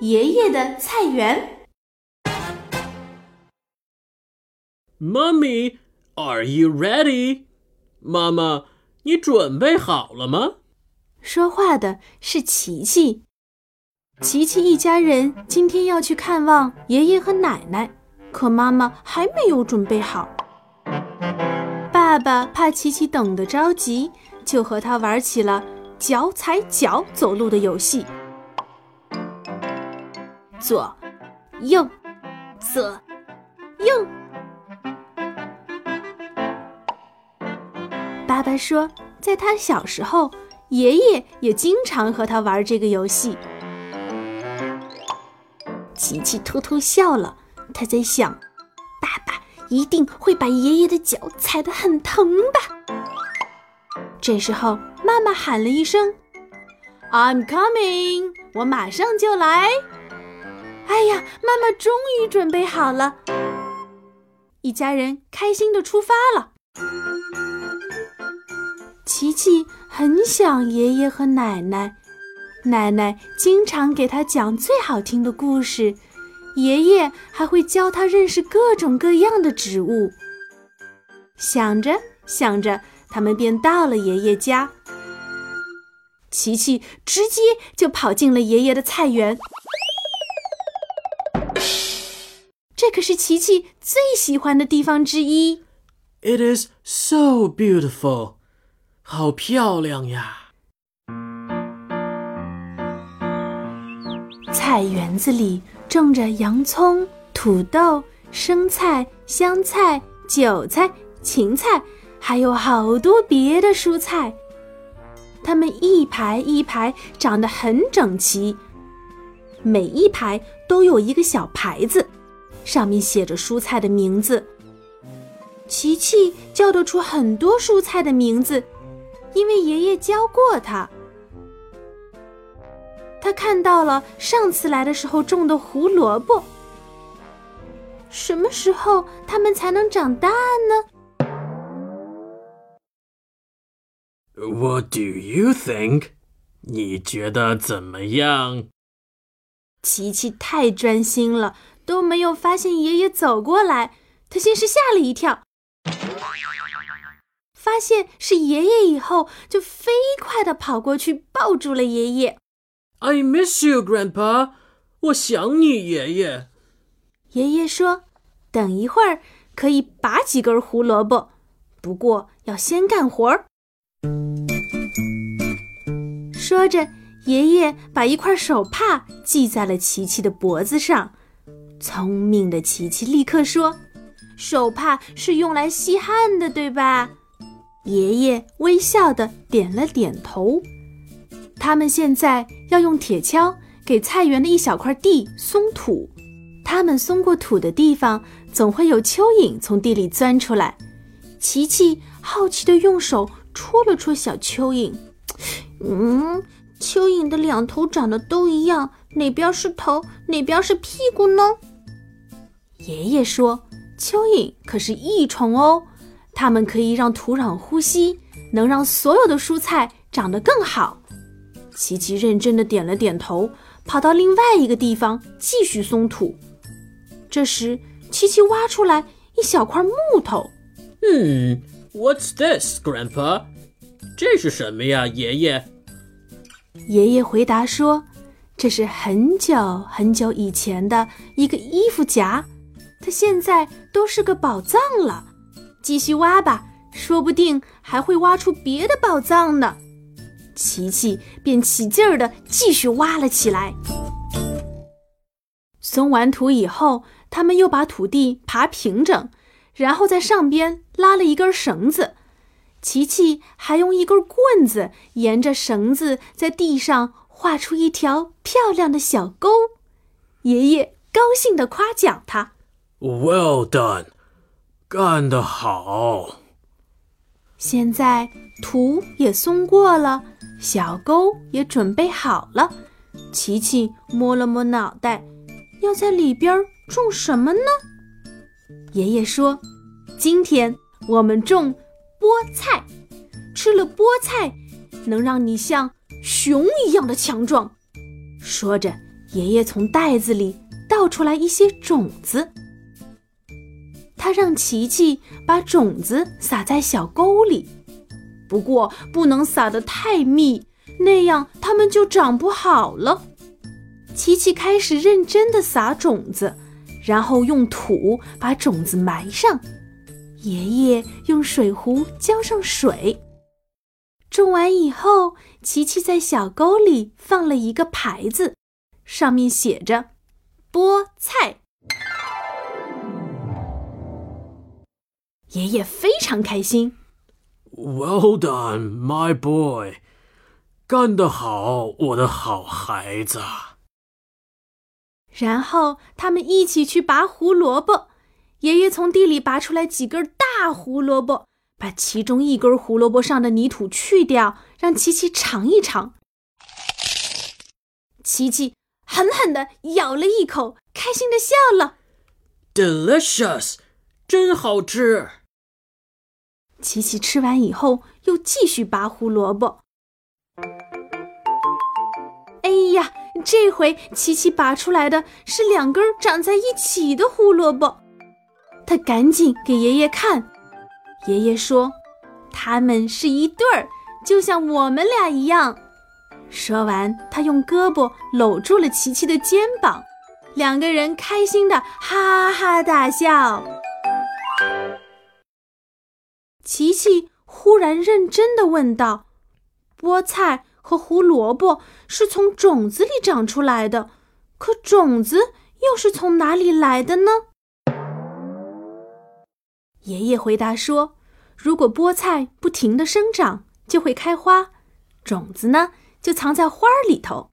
爷爷的菜园。Mommy, are you ready? 妈妈，你准备好了吗？说话的是琪琪。琪琪一家人今天要去看望爷爷和奶奶，可妈妈还没有准备好。爸爸怕琪琪等得着急，就和他玩起了脚踩脚走路的游戏。左，右，左，右。爸爸说，在他小时候，爷爷也经常和他玩这个游戏。琪琪偷偷笑了，他在想，爸爸一定会把爷爷的脚踩得很疼吧。这时候，妈妈喊了一声：“I'm coming！” 我马上就来。哎呀，妈妈终于准备好了，一家人开心的出发了。琪琪很想爷爷和奶奶，奶奶经常给他讲最好听的故事，爷爷还会教他认识各种各样的植物。想着想着，他们便到了爷爷家。琪琪直接就跑进了爷爷的菜园，这可是琪琪最喜欢的地方之一。It is so beautiful. 好漂亮呀！菜园子里种着洋葱、土豆、生菜、香菜、韭菜、芹菜，还有好多别的蔬菜。它们一排一排长得很整齐，每一排都有一个小牌子，上面写着蔬菜的名字。琪琪叫得出很多蔬菜的名字。因为爷爷教过他，他看到了上次来的时候种的胡萝卜。什么时候它们才能长大呢？What do you think？你觉得怎么样？琪琪太专心了，都没有发现爷爷走过来。他先是吓了一跳。发现是爷爷以后，就飞快地跑过去抱住了爷爷。I miss you, Grandpa。我想你，爷爷。爷爷说：“等一会儿可以拔几根胡萝卜，不过要先干活儿。”说着，爷爷把一块手帕系在了琪琪的脖子上。聪明的琪琪立刻说：“手帕是用来吸汗的，对吧？”爷爷微笑的点了点头。他们现在要用铁锹给菜园的一小块地松土。他们松过土的地方，总会有蚯蚓从地里钻出来。琪琪好奇的用手戳了戳小蚯蚓。嗯，蚯蚓的两头长得都一样，哪边是头，哪边是屁股呢？爷爷说：“蚯蚓可是益虫哦。”它们可以让土壤呼吸，能让所有的蔬菜长得更好。琪琪认真的点了点头，跑到另外一个地方继续松土。这时，琪琪挖出来一小块木头。嗯，What's this, Grandpa？这是什么呀，爷爷？爷爷回答说：“这是很久很久以前的一个衣服夹，现在都是个宝藏了。”继续挖吧，说不定还会挖出别的宝藏呢。琪琪便起劲儿的继续挖了起来。松完土以后，他们又把土地爬平整，然后在上边拉了一根绳子。琪琪还用一根棍子沿着绳子在地上画出一条漂亮的小沟。爷爷高兴地夸奖他：“Well done。”干得好！现在土也松过了，小沟也准备好了。琪琪摸了摸脑袋，要在里边种什么呢？爷爷说：“今天我们种菠菜，吃了菠菜能让你像熊一样的强壮。”说着，爷爷从袋子里倒出来一些种子，他让琪琪把种子撒在小沟里，不过不能撒得太密，那样它们就长不好了。琪琪开始认真的撒种子，然后用土把种子埋上。爷爷用水壶浇上水。种完以后，琪琪在小沟里放了一个牌子，上面写着“菠菜”。爷爷非常开心。Well done, my boy！干得好，我的好孩子。然后他们一起去拔胡萝卜。爷爷从地里拔出来几根大胡萝卜，把其中一根胡萝卜上的泥土去掉，让琪琪尝一尝。琪琪狠狠地咬了一口，开心地笑了。Delicious，真好吃。琪琪吃完以后，又继续拔胡萝卜。哎呀，这回琪琪拔出来的是两根长在一起的胡萝卜。他赶紧给爷爷看，爷爷说：“他们是一对儿，就像我们俩一样。”说完，他用胳膊搂住了琪琪的肩膀，两个人开心的哈哈大笑。琪琪忽然认真的问道：“菠菜和胡萝卜是从种子里长出来的，可种子又是从哪里来的呢？”爷爷回答说：“如果菠菜不停的生长，就会开花，种子呢就藏在花儿里头。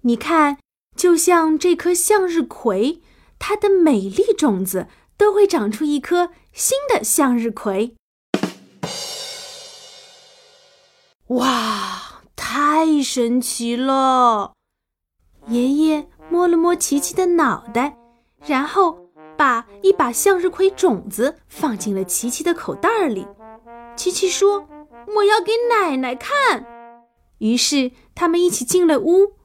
你看，就像这颗向日葵，它的每粒种子都会长出一颗新的向日葵。哇，太神奇了！”爷爷摸了摸琪琪的脑袋，然后。把一把向日葵种子放进了琪琪的口袋里。琪琪说：“我要给奶奶看。”于是他们一起进了屋。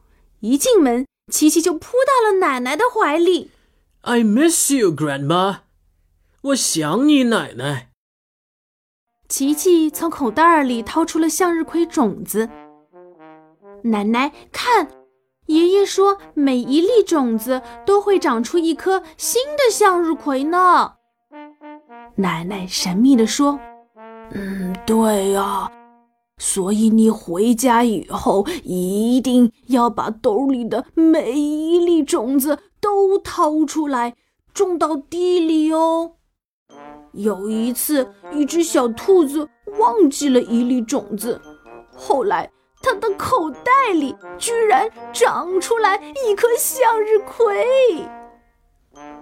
一进门，琪琪就扑到了奶奶的怀里。“I miss you, Grandma。”我想你，奶奶。琪琪从口袋里掏出了向日葵种子。奶奶看。爷爷说：“每一粒种子都会长出一颗新的向日葵呢。”奶奶神秘地说：“嗯，对呀，所以你回家以后一定要把兜里的每一粒种子都掏出来，种到地里哦。”有一次，一只小兔子忘记了一粒种子，后来。它的口袋里居然长出来一颗向日葵。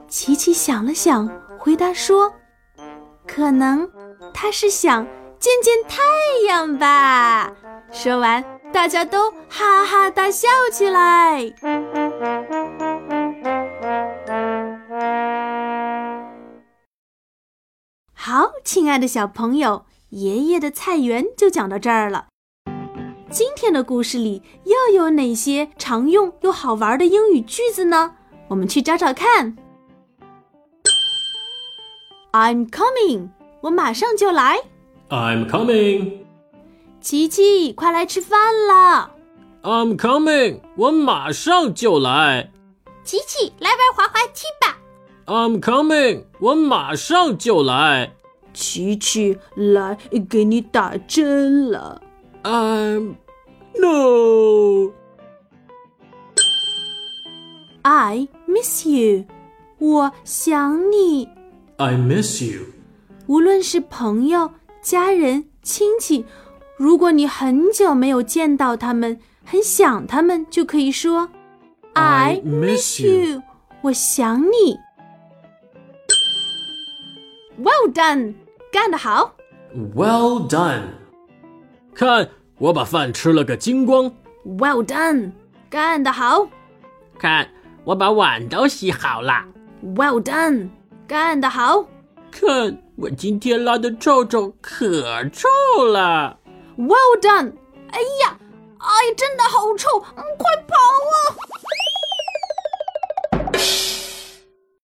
琪琪想了想，回答说：“可能它是想见见太阳吧。”说完，大家都哈哈大笑起来。亲爱的小朋友，爷爷的菜园就讲到这儿了。今天的故事里又有哪些常用又好玩的英语句子呢？我们去找找看。I'm coming，我马上就来。I'm coming，琪琪，快来吃饭了。I'm coming，我马上就来。琪琪，来玩滑滑梯吧。I'm coming，我马上就来。琪琪，来给你打针了。I'm No. I miss you. 我想你。I miss you. 无论是朋友、家人、亲戚，如果你很久没有见到他们，很想他们，就可以说 I miss you. 我想你。Well done. 干得好。Well done. 看。我把饭吃了个精光。Well done，干得好！看，我把碗都洗好了。Well done，干得好！看，我今天拉的臭臭可臭了。Well done！哎呀，哎，真的好臭！嗯快跑啊！